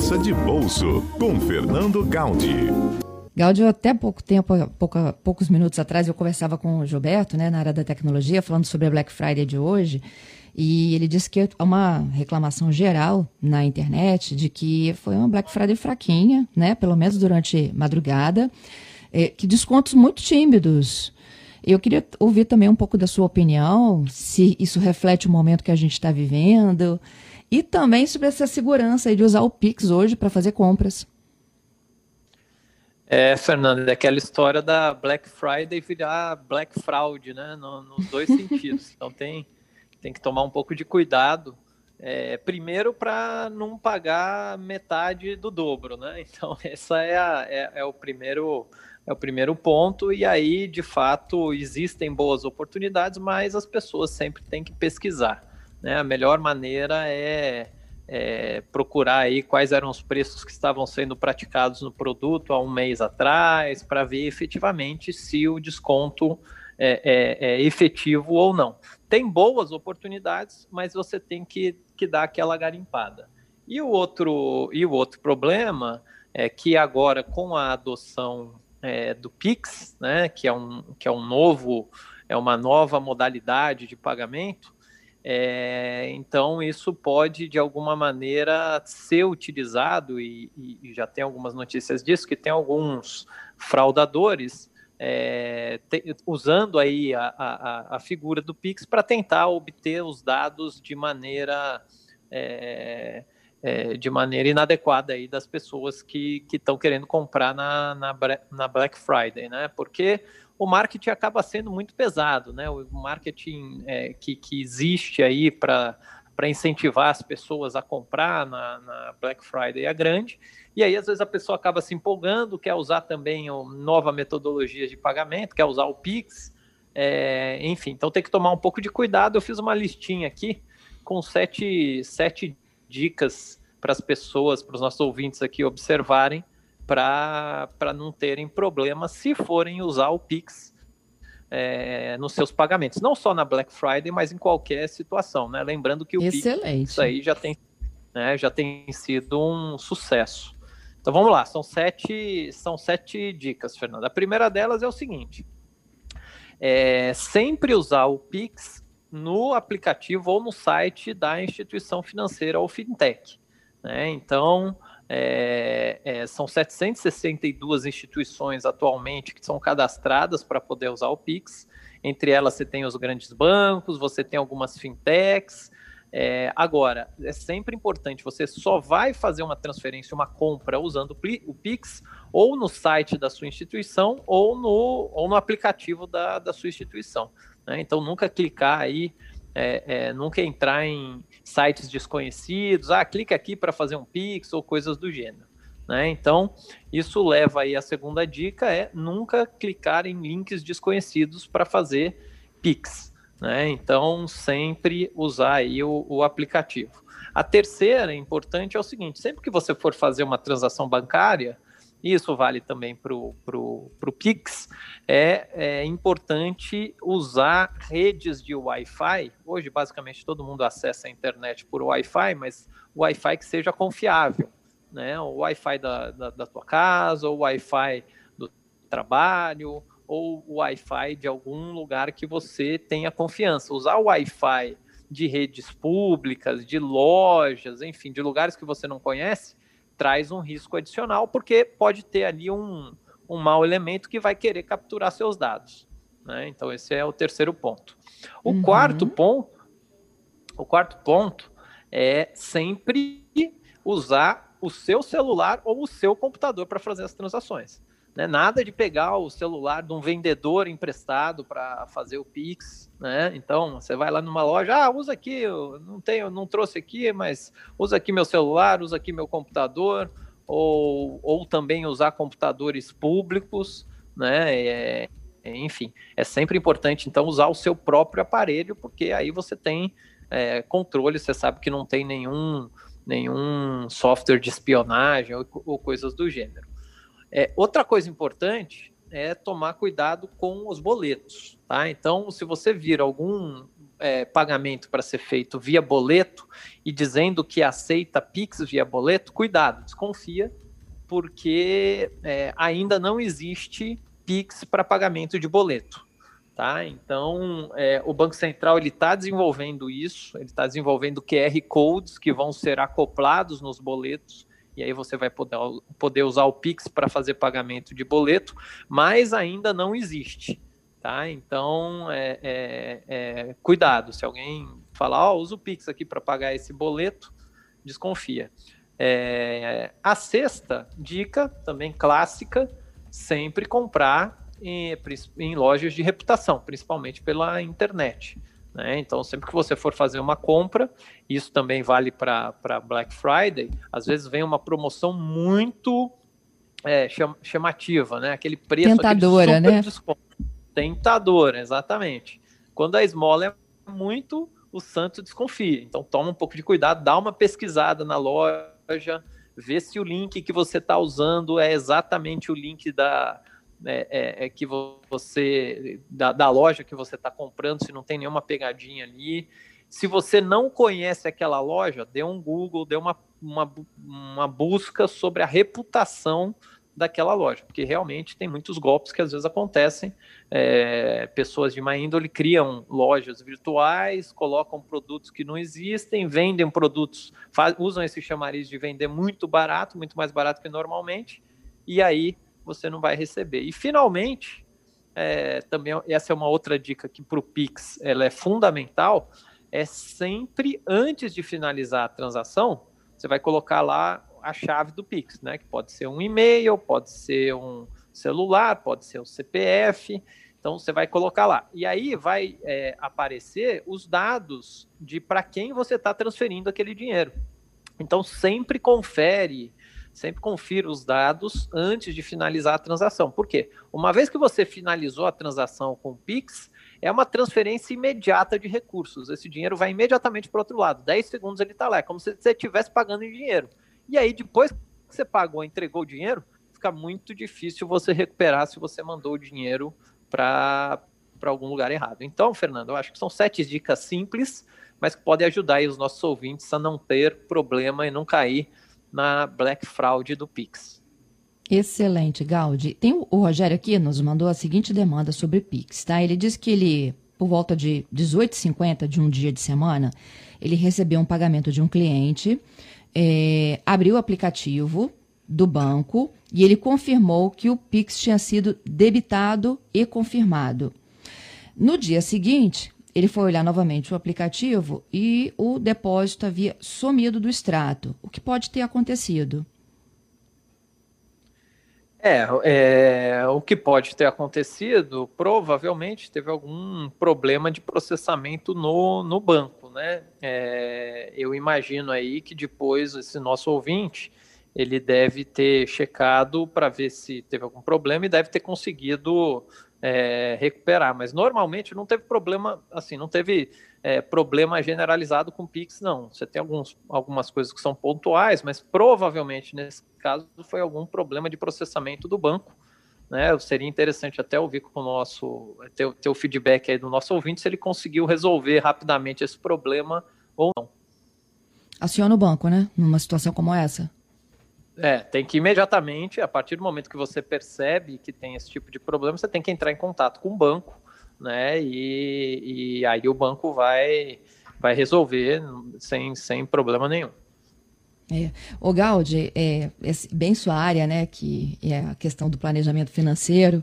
Conversa de Bolso com Fernando Gaudi. Gaudio, até pouco tempo, pouca, poucos minutos atrás, eu conversava com o Gilberto, né, na área da tecnologia, falando sobre a Black Friday de hoje, e ele disse que há uma reclamação geral na internet de que foi uma Black Friday fraquinha, né, pelo menos durante madrugada, é, que descontos muito tímidos. Eu queria ouvir também um pouco da sua opinião, se isso reflete o momento que a gente está vivendo, e também sobre essa segurança de usar o Pix hoje para fazer compras. É, Fernando, é aquela história da Black Friday virar Black Fraud, né? No, nos dois sentidos. Então tem, tem que tomar um pouco de cuidado. É, primeiro para não pagar metade do dobro, né? Então essa é, a, é, é, o primeiro é o primeiro ponto e aí de fato existem boas oportunidades, mas as pessoas sempre têm que pesquisar, né? A melhor maneira é é, procurar aí quais eram os preços que estavam sendo praticados no produto há um mês atrás, para ver efetivamente se o desconto é, é, é, efetivo ou não. Tem boas oportunidades, mas você tem que, que dar aquela garimpada. E o outro, e o outro problema é que agora, com a adoção é, do Pix, né, que, é um, que é um novo, é uma nova modalidade de pagamento, é, então, isso pode, de alguma maneira, ser utilizado, e, e, já tem algumas notícias disso, que tem alguns fraudadores é, te, usando aí a, a, a, figura do Pix para tentar obter os dados de maneira. É, é, de maneira inadequada aí das pessoas que estão querendo comprar na, na, na Black Friday, né? Porque o marketing acaba sendo muito pesado, né? O marketing é, que, que existe aí para para incentivar as pessoas a comprar na, na, Black Friday é grande. E aí, às vezes, a pessoa acaba se empolgando, quer usar também uma nova metodologia de pagamento, quer usar o Pix. É, enfim, então tem que tomar um pouco de cuidado. Eu fiz uma listinha aqui com sete, sete dicas para as pessoas, para os nossos ouvintes aqui observarem para não terem problemas se forem usar o Pix é, nos seus pagamentos. Não só na Black Friday, mas em qualquer situação. Né? Lembrando que o Excelente. Pix isso aí já tem, né, já tem sido um sucesso. Então vamos lá, são sete, são sete dicas, Fernanda. A primeira delas é o seguinte: é sempre usar o Pix no aplicativo ou no site da instituição financeira ou fintech. Né? Então, é, é, são 762 instituições atualmente que são cadastradas para poder usar o Pix. Entre elas, você tem os grandes bancos, você tem algumas fintechs. É, agora, é sempre importante, você só vai fazer uma transferência, uma compra usando o Pix ou no site da sua instituição ou no, ou no aplicativo da, da sua instituição. Né? Então, nunca clicar aí é, é, nunca entrar em sites desconhecidos, ah, clica aqui para fazer um Pix ou coisas do gênero. Né? Então, isso leva aí a segunda dica é nunca clicar em links desconhecidos para fazer Pix. Né? Então, sempre usar aí o, o aplicativo. A terceira, importante, é o seguinte: sempre que você for fazer uma transação bancária, isso vale também para o Pix, é, é, importante usar redes de Wi-Fi. Hoje, basicamente, todo mundo acessa a internet por Wi-Fi, mas Wi-Fi que seja confiável. Né? O Wi-Fi da, da, da tua casa, o Wi-Fi do trabalho, ou o Wi-Fi de algum lugar que você tenha confiança. Usar o Wi-Fi de redes públicas, de lojas, enfim, de lugares que você não conhece, traz um risco adicional, porque pode ter ali um, um mau elemento que vai querer capturar seus dados. Né? Então, esse é o terceiro ponto. O uhum. quarto ponto, o quarto ponto é sempre usar o seu celular ou o seu computador para fazer as transações. Né? Nada de pegar o celular de um vendedor emprestado para fazer o Pix, né? Então você vai lá numa loja, ah, usa aqui, eu não tenho, não trouxe aqui, mas usa aqui meu celular, usa aqui meu computador, ou, ou também usar computadores públicos, né? É, enfim, é sempre importante então usar o seu próprio aparelho, porque aí você tem é, controle, você sabe que não tem nenhum nenhum software de espionagem ou, ou coisas do gênero. É, outra coisa importante é tomar cuidado com os boletos, tá? Então, se você vir algum é, pagamento para ser feito via boleto e dizendo que aceita Pix via boleto, cuidado, desconfia, porque é, ainda não existe Pix para pagamento de boleto. Tá? Então, é, o Banco Central ele está desenvolvendo isso, ele está desenvolvendo QR codes que vão ser acoplados nos boletos e aí você vai poder, poder usar o Pix para fazer pagamento de boleto, mas ainda não existe. Tá? Então, é, é, é cuidado, se alguém falar, oh, usa o Pix aqui para pagar esse boleto, desconfia. É, a sexta dica, também clássica, sempre comprar em, em lojas de reputação, principalmente pela internet. Né? Então, sempre que você for fazer uma compra, isso também vale para Black Friday, às vezes vem uma promoção muito é, chamativa, né? aquele preço Tentadora, né? Desconto. Tentadora, exatamente. Quando a esmola é muito, o santo desconfia. Então, toma um pouco de cuidado, dá uma pesquisada na loja, vê se o link que você está usando é exatamente o link da, é, é, é, que você da, da loja que você está comprando, se não tem nenhuma pegadinha ali. Se você não conhece aquela loja, dê um Google, dê uma, uma, uma busca sobre a reputação daquela loja, porque realmente tem muitos golpes que às vezes acontecem. É, pessoas de má índole criam lojas virtuais, colocam produtos que não existem, vendem produtos, faz, usam esse chamariz de vender muito barato, muito mais barato que normalmente, e aí você não vai receber. E finalmente, é, também essa é uma outra dica que para o Pix ela é fundamental, é sempre antes de finalizar a transação, você vai colocar lá a chave do Pix, né? Que pode ser um e-mail, pode ser um celular, pode ser o um CPF. Então você vai colocar lá. E aí vai é, aparecer os dados de para quem você está transferindo aquele dinheiro. Então sempre confere sempre confira os dados antes de finalizar a transação. Por quê? Uma vez que você finalizou a transação com o Pix, é uma transferência imediata de recursos. Esse dinheiro vai imediatamente para o outro lado. 10 segundos ele está lá. É como se você estivesse pagando em dinheiro. E aí, depois que você pagou, entregou o dinheiro, fica muito difícil você recuperar se você mandou o dinheiro para algum lugar errado. Então, Fernando, eu acho que são sete dicas simples, mas que podem ajudar os nossos ouvintes a não ter problema e não cair na Black Fraud do Pix. Excelente, Gaudi. Tem o, Rogério aqui nos mandou a seguinte demanda sobre Pix, tá? Ele diz que ele, por volta de 18h50 de um dia de semana, ele recebeu um pagamento de um cliente, é, abriu o aplicativo do banco e ele confirmou que o Pix tinha sido debitado e confirmado. No dia seguinte, ele foi olhar novamente o aplicativo e o depósito havia sumido do extrato. O que pode ter acontecido? É, é, o que pode ter acontecido, provavelmente teve algum problema de processamento no, no banco, né? É, eu imagino aí que depois esse nosso ouvinte, ele deve ter checado para ver se teve algum problema e deve ter conseguido é, recuperar. Mas normalmente não teve problema, assim, não teve é, problema generalizado com Pix, não. Você tem alguns, algumas coisas que são pontuais, mas provavelmente nesse caso foi algum problema de processamento do banco. Né? Seria interessante até ouvir com o nosso ter, ter o feedback aí do nosso ouvinte se ele conseguiu resolver rapidamente esse problema ou não. Aciona o banco, né? Numa situação como essa. É, tem que imediatamente, a partir do momento que você percebe que tem esse tipo de problema, você tem que entrar em contato com o banco, né? E, e aí o banco vai, vai resolver sem, sem problema nenhum. É. O Gaudi, é, é bem sua área, né, que é a questão do planejamento financeiro.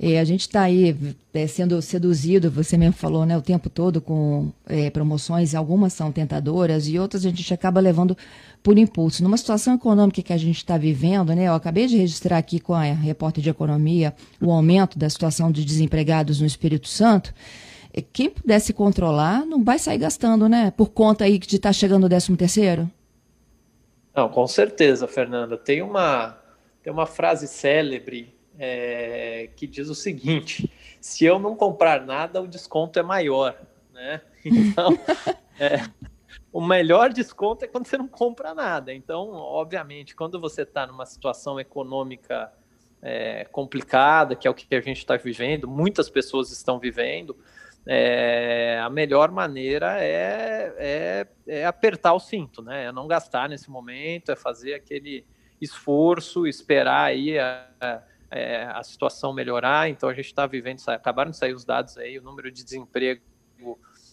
É, a gente está aí é, sendo seduzido, você mesmo falou, né, o tempo todo com é, promoções, algumas são tentadoras e outras a gente acaba levando por impulso. Numa situação econômica que a gente está vivendo, né, eu acabei de registrar aqui com a repórter de economia o aumento da situação de desempregados no Espírito Santo. Quem pudesse controlar não vai sair gastando, né? Por conta aí de estar tá chegando o 13 terceiro? Não, com certeza, Fernanda. Tem uma, tem uma frase célebre é, que diz o seguinte: se eu não comprar nada, o desconto é maior. Né? Então, é, o melhor desconto é quando você não compra nada. Então, obviamente, quando você está numa situação econômica é, complicada, que é o que a gente está vivendo, muitas pessoas estão vivendo, é, a melhor maneira é, é, é, apertar o cinto, né? É não gastar nesse momento, é fazer aquele esforço, esperar aí a, a, é, a situação melhorar. Então a gente está vivendo, acabaram de sair os dados aí, o número de desemprego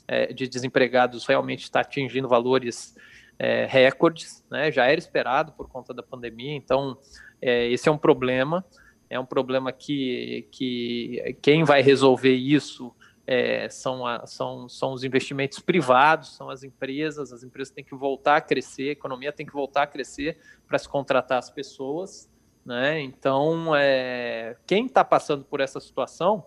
é, de desempregados realmente está atingindo valores é, recordes, né? Já era esperado por conta da pandemia. Então é, esse é um problema. É um problema que, que quem vai resolver isso é, são, a, são, são os investimentos privados, são as empresas, as empresas têm que voltar a crescer, a economia tem que voltar a crescer para se contratar as pessoas. Né? Então, é, quem está passando por essa situação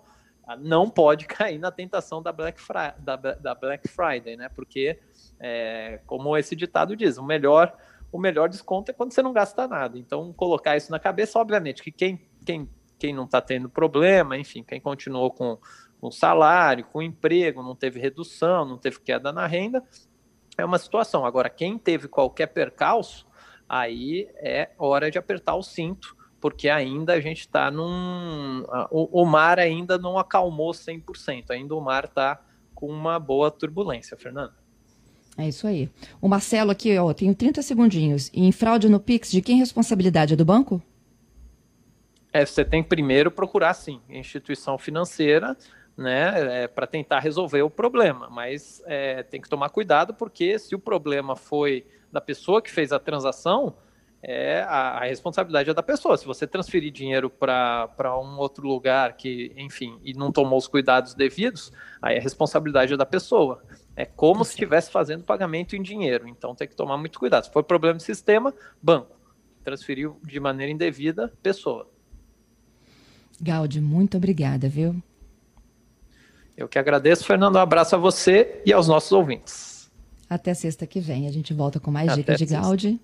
não pode cair na tentação da Black, Friday, da, da Black Friday, né? porque, é, como esse ditado diz, o melhor, o melhor desconto é quando você não gasta nada. Então, colocar isso na cabeça, obviamente, que quem, quem, quem não está tendo problema, enfim, quem continuou com com salário, com emprego, não teve redução, não teve queda na renda, é uma situação. Agora, quem teve qualquer percalço, aí é hora de apertar o cinto, porque ainda a gente está num. O, o, mar ainda não acalmou 100%, ainda o mar está com uma boa turbulência, Fernando. É isso aí. O Marcelo aqui, ó, tenho 30 segundinhos. E em fraude no Pix, de quem responsabilidade? É do banco? É, você tem primeiro procurar, sim, instituição financeira, né, é, para tentar resolver o problema. Mas é, tem que tomar cuidado, porque se o problema foi da pessoa que fez a transação, é, a, a responsabilidade é da pessoa. Se você transferir dinheiro para um outro lugar que, enfim, e não tomou os cuidados devidos, aí a responsabilidade é da pessoa. É como se estivesse fazendo pagamento em dinheiro. Então tem que tomar muito cuidado. Se for problema de sistema, banco. Transferiu de maneira indevida, pessoa. Gaudi, muito obrigada, viu? Eu que agradeço, Fernando. Um abraço a você e aos nossos ouvintes. Até sexta que vem. A gente volta com mais Até dicas de Gaudi.